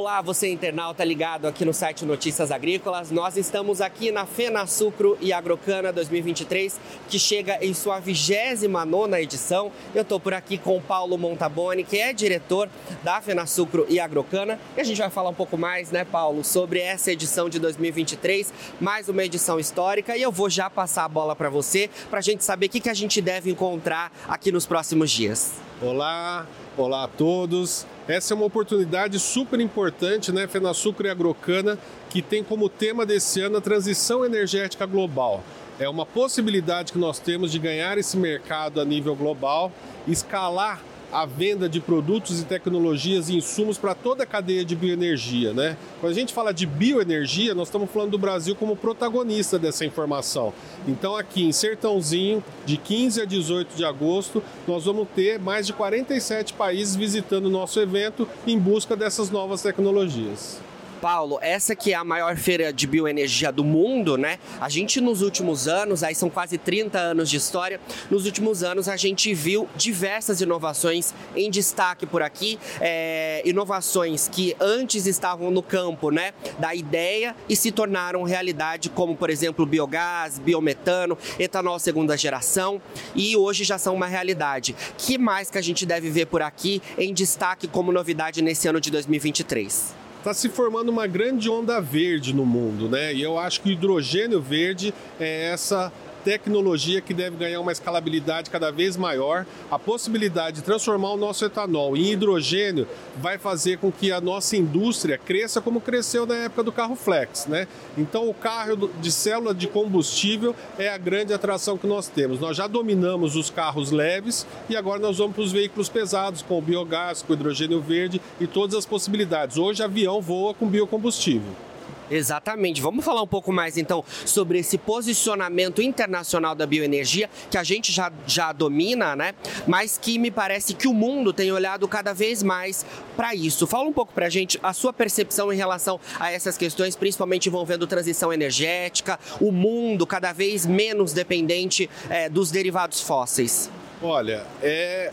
Olá, você internauta ligado aqui no site Notícias Agrícolas. Nós estamos aqui na Fena Sucro e Agrocana 2023, que chega em sua 29 edição. Eu estou por aqui com o Paulo Montaboni, que é diretor da Fena Sucro e Agrocana. E a gente vai falar um pouco mais, né, Paulo, sobre essa edição de 2023, mais uma edição histórica. E eu vou já passar a bola para você, para a gente saber o que, que a gente deve encontrar aqui nos próximos dias. Olá, olá a todos. Essa é uma oportunidade super importante, né, Fenasucro e Agrocana, que tem como tema desse ano a transição energética global. É uma possibilidade que nós temos de ganhar esse mercado a nível global, escalar a venda de produtos e tecnologias e insumos para toda a cadeia de bioenergia. Né? Quando a gente fala de bioenergia, nós estamos falando do Brasil como protagonista dessa informação. Então, aqui em Sertãozinho, de 15 a 18 de agosto, nós vamos ter mais de 47 países visitando o nosso evento em busca dessas novas tecnologias. Paulo, essa que é a maior feira de bioenergia do mundo, né? A gente nos últimos anos, aí são quase 30 anos de história, nos últimos anos a gente viu diversas inovações em destaque por aqui, é, inovações que antes estavam no campo, né, da ideia e se tornaram realidade, como por exemplo biogás, biometano, etanol segunda geração e hoje já são uma realidade. Que mais que a gente deve ver por aqui em destaque como novidade nesse ano de 2023? Está se formando uma grande onda verde no mundo, né? E eu acho que o hidrogênio verde é essa tecnologia que deve ganhar uma escalabilidade cada vez maior. A possibilidade de transformar o nosso etanol em hidrogênio vai fazer com que a nossa indústria cresça como cresceu na época do carro flex, né? Então o carro de célula de combustível é a grande atração que nós temos. Nós já dominamos os carros leves e agora nós vamos para os veículos pesados com o biogás, com o hidrogênio verde e todas as possibilidades. Hoje avião voa com biocombustível. Exatamente. Vamos falar um pouco mais então sobre esse posicionamento internacional da bioenergia que a gente já, já domina, né? Mas que me parece que o mundo tem olhado cada vez mais para isso. Fala um pouco para a gente a sua percepção em relação a essas questões, principalmente envolvendo transição energética, o mundo cada vez menos dependente é, dos derivados fósseis. Olha, é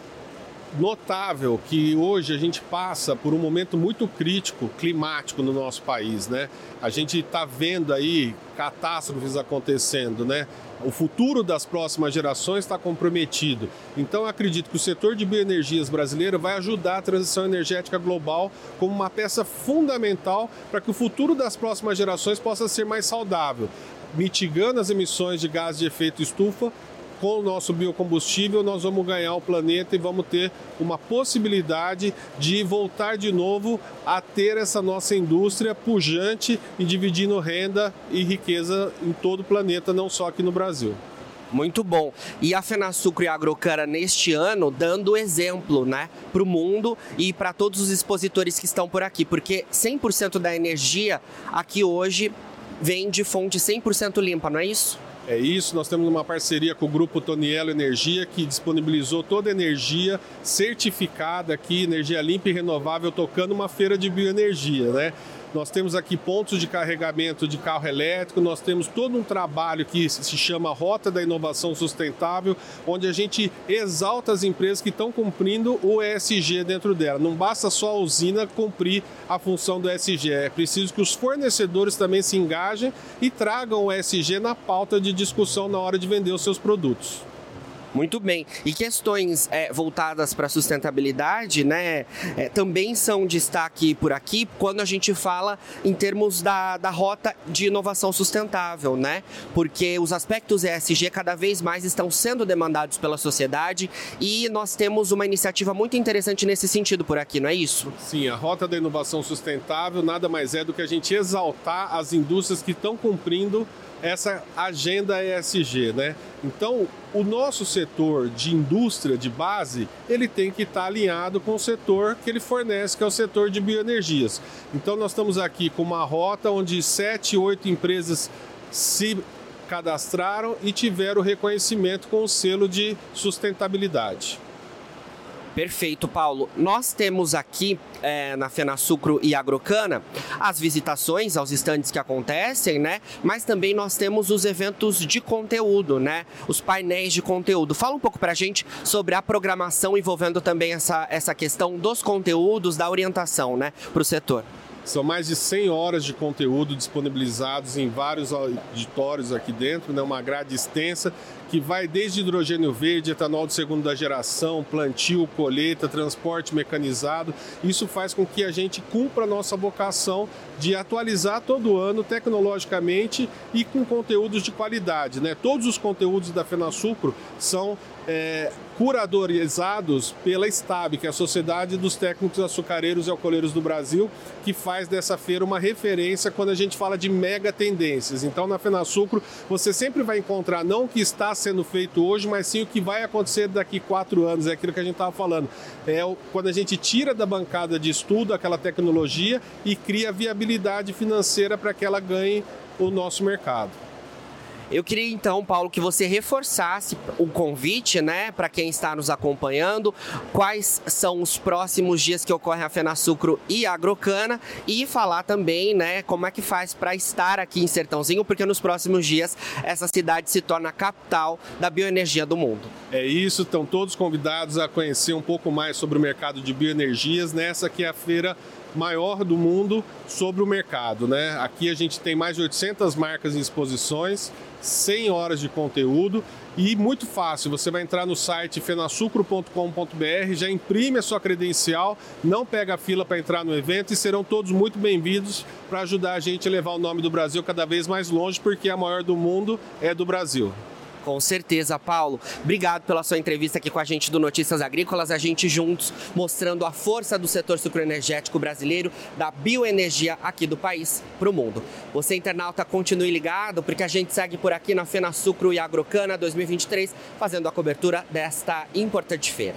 notável que hoje a gente passa por um momento muito crítico climático no nosso país, né? A gente está vendo aí catástrofes acontecendo, né? O futuro das próximas gerações está comprometido. Então, acredito que o setor de bioenergias brasileiro vai ajudar a transição energética global como uma peça fundamental para que o futuro das próximas gerações possa ser mais saudável, mitigando as emissões de gás de efeito estufa com o nosso biocombustível, nós vamos ganhar o planeta e vamos ter uma possibilidade de voltar de novo a ter essa nossa indústria pujante e dividindo renda e riqueza em todo o planeta, não só aqui no Brasil. Muito bom. E a Fenasucro e a Agrocara neste ano dando exemplo, né, para o mundo e para todos os expositores que estão por aqui, porque 100% da energia aqui hoje vem de fonte 100% limpa, não é isso? É isso, nós temos uma parceria com o grupo Tonielo Energia que disponibilizou toda a energia certificada aqui, energia limpa e renovável, tocando uma feira de bioenergia, né? Nós temos aqui pontos de carregamento de carro elétrico, nós temos todo um trabalho que se chama Rota da Inovação Sustentável, onde a gente exalta as empresas que estão cumprindo o ESG dentro dela. Não basta só a usina cumprir a função do ESG, é preciso que os fornecedores também se engajem e tragam o ESG na pauta de discussão na hora de vender os seus produtos. Muito bem. E questões é, voltadas para a sustentabilidade, né, é, também são destaque por aqui quando a gente fala em termos da, da rota de inovação sustentável, né? Porque os aspectos ESG cada vez mais estão sendo demandados pela sociedade e nós temos uma iniciativa muito interessante nesse sentido por aqui, não é isso? Sim, a rota da inovação sustentável nada mais é do que a gente exaltar as indústrias que estão cumprindo essa agenda ESG, né? Então, o nosso setor de indústria de base, ele tem que estar alinhado com o setor que ele fornece, que é o setor de bioenergias. Então, nós estamos aqui com uma rota onde sete, oito empresas se cadastraram e tiveram reconhecimento com o selo de sustentabilidade. Perfeito, Paulo. Nós temos aqui é, na Fenasucro e Agrocana as visitações aos estandes que acontecem, né? Mas também nós temos os eventos de conteúdo, né? Os painéis de conteúdo. Fala um pouco pra gente sobre a programação envolvendo também essa, essa questão dos conteúdos, da orientação, né, para o setor. São mais de 100 horas de conteúdo disponibilizados em vários auditórios aqui dentro, né? uma grade extensa que vai desde hidrogênio verde, etanol de segunda geração, plantio, colheita, transporte mecanizado. Isso faz com que a gente cumpra a nossa vocação de atualizar todo ano tecnologicamente e com conteúdos de qualidade. Né? Todos os conteúdos da FenaSucro são é, curadorizados pela STAB, que é a Sociedade dos Técnicos Açucareiros e Alcooleiros do Brasil, que faz dessa feira uma referência quando a gente fala de mega tendências. Então, na FenaSucro, você sempre vai encontrar não que está sendo feito hoje, mas sim o que vai acontecer daqui quatro anos. É aquilo que a gente estava falando. É quando a gente tira da bancada de estudo aquela tecnologia e cria viabilidade financeira para que ela ganhe o nosso mercado. Eu queria então, Paulo, que você reforçasse o convite, né, para quem está nos acompanhando, quais são os próximos dias que ocorre a Fenasucro e a Agrocana e falar também, né, como é que faz para estar aqui em Sertãozinho, porque nos próximos dias essa cidade se torna a capital da bioenergia do mundo. É isso, estão todos convidados a conhecer um pouco mais sobre o mercado de bioenergias nessa que é a feira maior do mundo sobre o mercado, né? Aqui a gente tem mais de 800 marcas em exposições, 100 horas de conteúdo e muito fácil. Você vai entrar no site fenasucro.com.br, já imprime a sua credencial, não pega a fila para entrar no evento e serão todos muito bem-vindos para ajudar a gente a levar o nome do Brasil cada vez mais longe, porque a maior do mundo é do Brasil. Com certeza, Paulo. Obrigado pela sua entrevista aqui com a gente do Notícias Agrícolas. A gente juntos mostrando a força do setor sucroenergético brasileiro, da bioenergia aqui do país para o mundo. Você, internauta, continue ligado, porque a gente segue por aqui na Fena Sucro e Agrocana 2023, fazendo a cobertura desta importante feira.